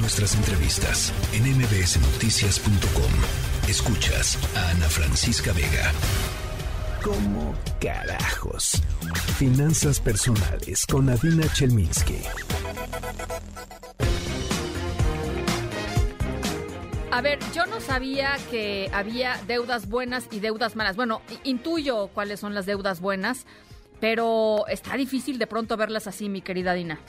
Nuestras entrevistas en mbsnoticias.com. Escuchas a Ana Francisca Vega. ¿Cómo carajos? Finanzas personales con Adina Chelminsky. A ver, yo no sabía que había deudas buenas y deudas malas. Bueno, intuyo cuáles son las deudas buenas, pero está difícil de pronto verlas así, mi querida Dina.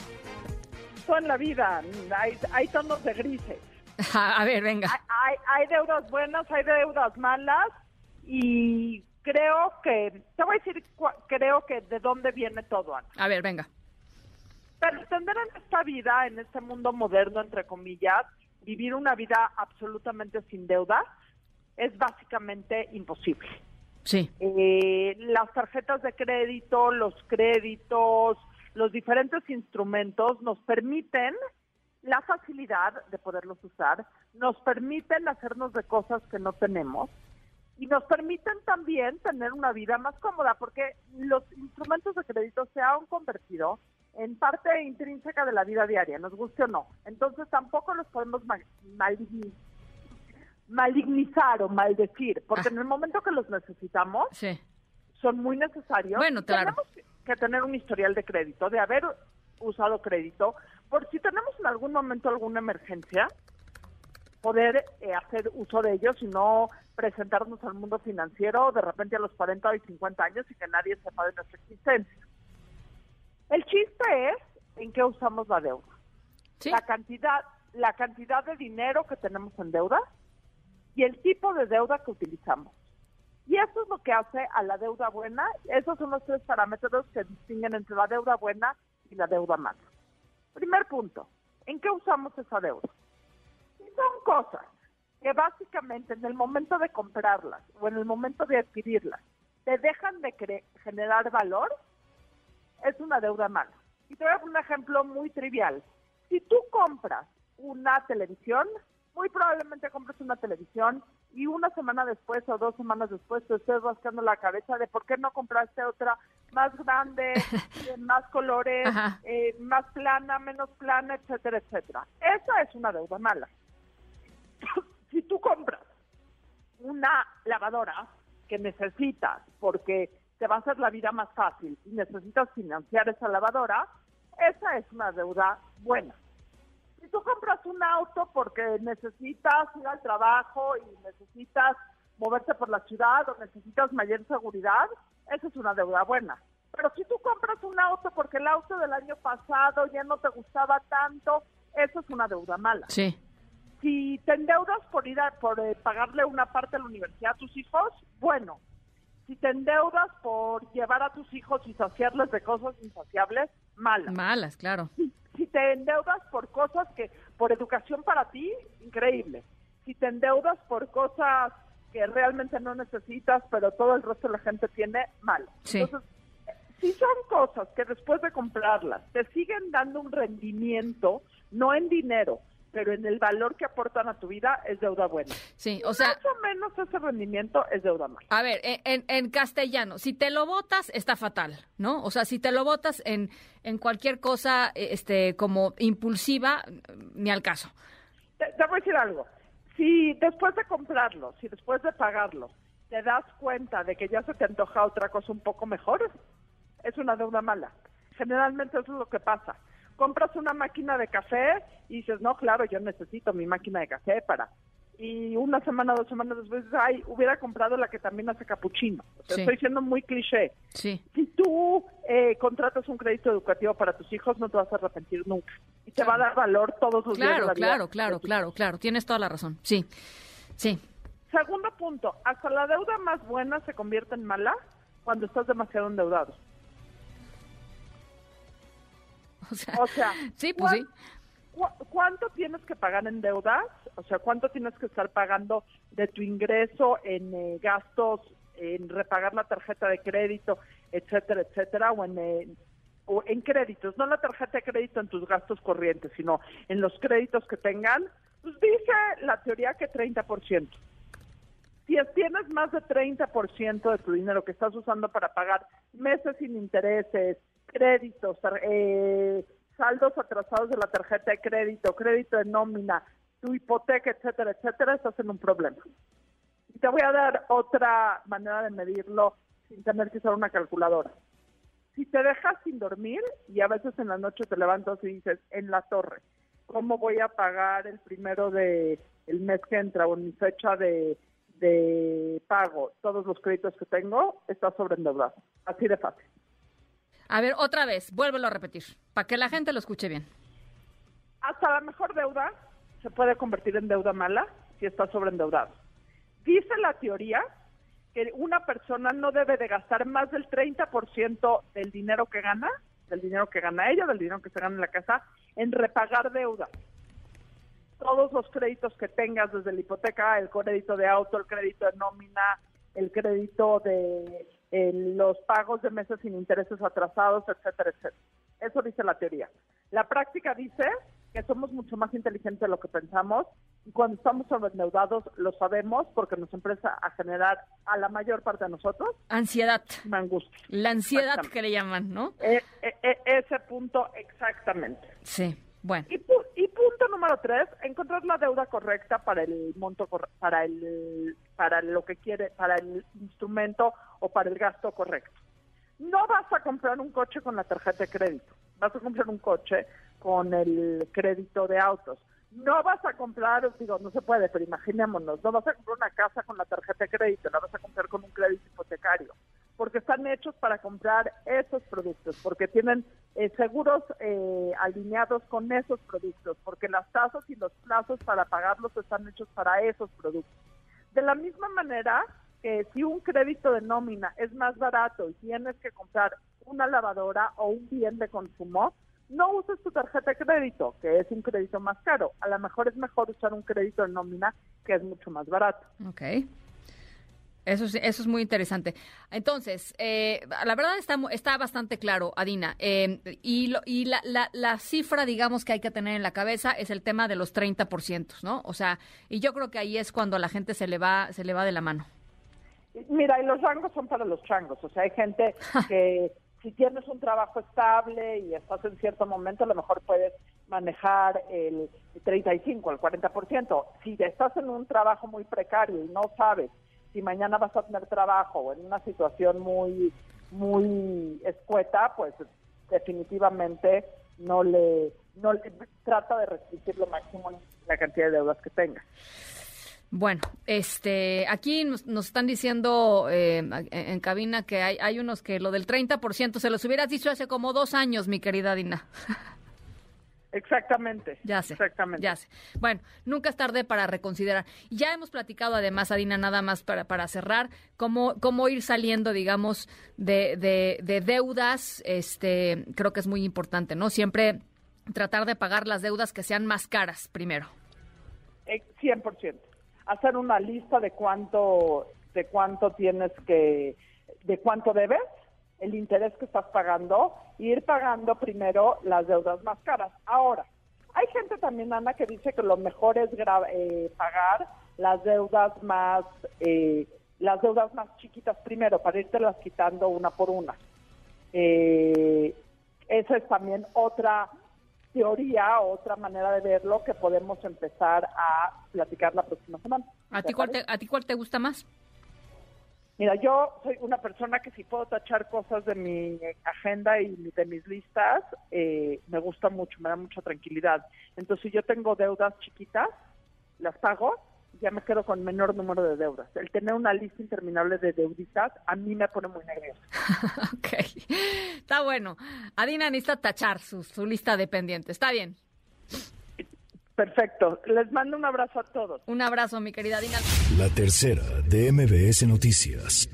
En la vida, hay, hay tonos de grises. A ver, venga. Hay, hay, deudas buenas, hay deudas malas y creo que, te voy a decir, creo que de dónde viene todo, Ana. A ver, venga. Para entender en esta vida, en este mundo moderno, entre comillas, vivir una vida absolutamente sin deuda es básicamente imposible. Sí. Eh, las tarjetas de crédito, los créditos, los diferentes instrumentos nos permiten la facilidad de poderlos usar, nos permiten hacernos de cosas que no tenemos y nos permiten también tener una vida más cómoda porque los instrumentos de crédito se han convertido en parte intrínseca de la vida diaria, nos guste o no. Entonces tampoco los podemos malignizar o maldecir, porque ah. en el momento que los necesitamos, son muy necesarios. Bueno, claro. Tenemos que tener un historial de crédito, de haber usado crédito, por si tenemos en algún momento alguna emergencia, poder eh, hacer uso de ellos y no presentarnos al mundo financiero de repente a los 40 y 50 años y que nadie sepa de nuestra existencia. El chiste es en qué usamos la deuda. La cantidad, la cantidad de dinero que tenemos en deuda y el tipo de deuda que utilizamos. Y eso es lo que hace a la deuda buena. Esos son los tres parámetros que distinguen entre la deuda buena y la deuda mala. Primer punto, ¿en qué usamos esa deuda? son cosas que básicamente en el momento de comprarlas o en el momento de adquirirlas te dejan de generar valor, es una deuda mala. Y te voy a un ejemplo muy trivial. Si tú compras una televisión, muy probablemente compres una televisión y una semana después o dos semanas después te estés rascando la cabeza de por qué no compraste otra más grande, de más colores, eh, más plana, menos plana, etcétera, etcétera. Esa es una deuda mala. si tú compras una lavadora que necesitas porque te va a hacer la vida más fácil y necesitas financiar esa lavadora, esa es una deuda buena. Si tú compras un auto porque necesitas ir al trabajo y necesitas moverte por la ciudad o necesitas mayor seguridad, esa es una deuda buena. Pero si tú compras un auto porque el auto del año pasado ya no te gustaba tanto, eso es una deuda mala. Sí. Si te endeudas por ir a, por eh, pagarle una parte de la universidad a tus hijos, bueno, si te endeudas por llevar a tus hijos y saciarles de cosas insaciables, malas. Malas, claro. Si, te endeudas por cosas que, por educación para ti, increíble. Si te endeudas por cosas que realmente no necesitas, pero todo el resto de la gente tiene, mal. Sí. Entonces, si son cosas que después de comprarlas te siguen dando un rendimiento, no en dinero, pero en el valor que aportan a tu vida es deuda buena. Sí, o sea... Más o menos ese rendimiento es deuda mala. A ver, en, en castellano, si te lo votas, está fatal, ¿no? O sea, si te lo votas en, en cualquier cosa este como impulsiva, ni al caso. Te, te voy a decir algo. Si después de comprarlo, si después de pagarlo, te das cuenta de que ya se te antoja otra cosa un poco mejor, es una deuda mala. Generalmente eso es lo que pasa compras una máquina de café y dices, no, claro, yo necesito mi máquina de café para... Y una semana, dos semanas después, ay, hubiera comprado la que también hace capuchino. Estoy siendo muy cliché. Sí. Si tú eh, contratas un crédito educativo para tus hijos, no te vas a arrepentir nunca. Y te va a dar valor todos los días de la Claro, claro, claro, claro. Tienes toda la razón. Sí, sí. Segundo punto, hasta la deuda más buena se convierte en mala cuando estás demasiado endeudado. O sea, sí, pues sí. ¿Cuánto tienes que pagar en deudas? O sea, ¿cuánto tienes que estar pagando de tu ingreso en eh, gastos, en repagar la tarjeta de crédito, etcétera, etcétera, o en, eh, o en créditos? No la tarjeta de crédito en tus gastos corrientes, sino en los créditos que tengan. Pues dice la teoría que 30%. Si tienes más de 30% de tu dinero que estás usando para pagar meses sin intereses, créditos, eh, saldos atrasados de la tarjeta de crédito, crédito de nómina, tu hipoteca, etcétera, etcétera, estás en un problema. Y te voy a dar otra manera de medirlo sin tener que usar una calculadora. Si te dejas sin dormir y a veces en la noche te levantas y dices, en la torre, ¿cómo voy a pagar el primero de el mes que entra o en mi fecha de, de pago todos los créditos que tengo? Estás sobreendeudado. Así de fácil. A ver, otra vez, vuélvelo a repetir, para que la gente lo escuche bien. Hasta la mejor deuda se puede convertir en deuda mala si está sobreendeudado. Dice la teoría que una persona no debe de gastar más del 30% del dinero que gana, del dinero que gana ella, del dinero que se gana en la casa, en repagar deuda. Todos los créditos que tengas, desde la hipoteca, el crédito de auto, el crédito de nómina, el crédito de los pagos de meses sin intereses atrasados, etcétera, etcétera. Eso dice la teoría. La práctica dice que somos mucho más inteligentes de lo que pensamos y cuando estamos sobreendeudados lo sabemos porque nos empieza a generar a la mayor parte de nosotros ansiedad. Angustia. La ansiedad que le llaman, ¿no? E, e, e, ese punto exactamente. Sí. Bueno. Y, y, punto número tres, encontrar la deuda correcta para el monto, para el, para lo que quiere, para el instrumento o para el gasto correcto. No vas a comprar un coche con la tarjeta de crédito, vas a comprar un coche con el crédito de autos. No vas a comprar, digo, no se puede, pero imaginémonos, no vas a comprar una casa con la tarjeta de crédito, la vas a comprar con un crédito hipotecario, porque están hechos para comprar esos productos, porque tienen eh, seguros eh, alineados con esos productos, porque las tasas y los plazos para pagarlos están hechos para esos productos. De la misma manera que si un crédito de nómina es más barato y tienes que comprar una lavadora o un bien de consumo, no uses tu tarjeta de crédito, que es un crédito más caro. A lo mejor es mejor usar un crédito de nómina que es mucho más barato. Ok. Eso es, eso es muy interesante. Entonces, eh, la verdad está, está bastante claro, Adina. Eh, y y la, la, la, cifra, digamos, que hay que tener en la cabeza es el tema de los 30%, ¿no? O sea, y yo creo que ahí es cuando a la gente se le va, se le va de la mano. Mira, y los rangos son para los changos. O sea, hay gente que si tienes un trabajo estable y estás en cierto momento, a lo mejor puedes manejar el 35, el 40%. Si estás en un trabajo muy precario y no sabes si mañana vas a tener trabajo o en una situación muy muy escueta, pues definitivamente no le no trata de restringir lo máximo la cantidad de deudas que tenga. Bueno, este, aquí nos, están diciendo eh, en cabina que hay, hay unos que lo del 30% se los hubieras dicho hace como dos años, mi querida Dina. Exactamente. Ya sé. Exactamente. Ya sé. Bueno, nunca es tarde para reconsiderar. Ya hemos platicado además, Adina, nada más para, para cerrar, cómo, cómo ir saliendo, digamos, de, de, de deudas. Este, creo que es muy importante, ¿no? Siempre tratar de pagar las deudas que sean más caras primero. 100%. Eh, hacer una lista de cuánto de cuánto tienes que de cuánto debes, el interés que estás pagando, e ir pagando primero las deudas más caras. Ahora, hay gente también, Ana, que dice que lo mejor es eh, pagar las deudas más eh, las deudas más chiquitas primero para las quitando una por una. Eh, esa es también otra teoría, otra manera de verlo que podemos empezar a platicar la próxima semana. ¿A ti, cuál te, ¿A ti cuál te gusta más? Mira, yo soy una persona que si puedo tachar cosas de mi agenda y de mis listas, eh, me gusta mucho, me da mucha tranquilidad. Entonces, si yo tengo deudas chiquitas, las pago ya me quedo con menor número de deudas. El tener una lista interminable de deuditas a mí me pone muy nerviosa. ok, está bueno. Adina necesita tachar su, su lista de pendientes. Está bien. Perfecto. Les mando un abrazo a todos. Un abrazo, mi querida Adina. La tercera de MBS Noticias.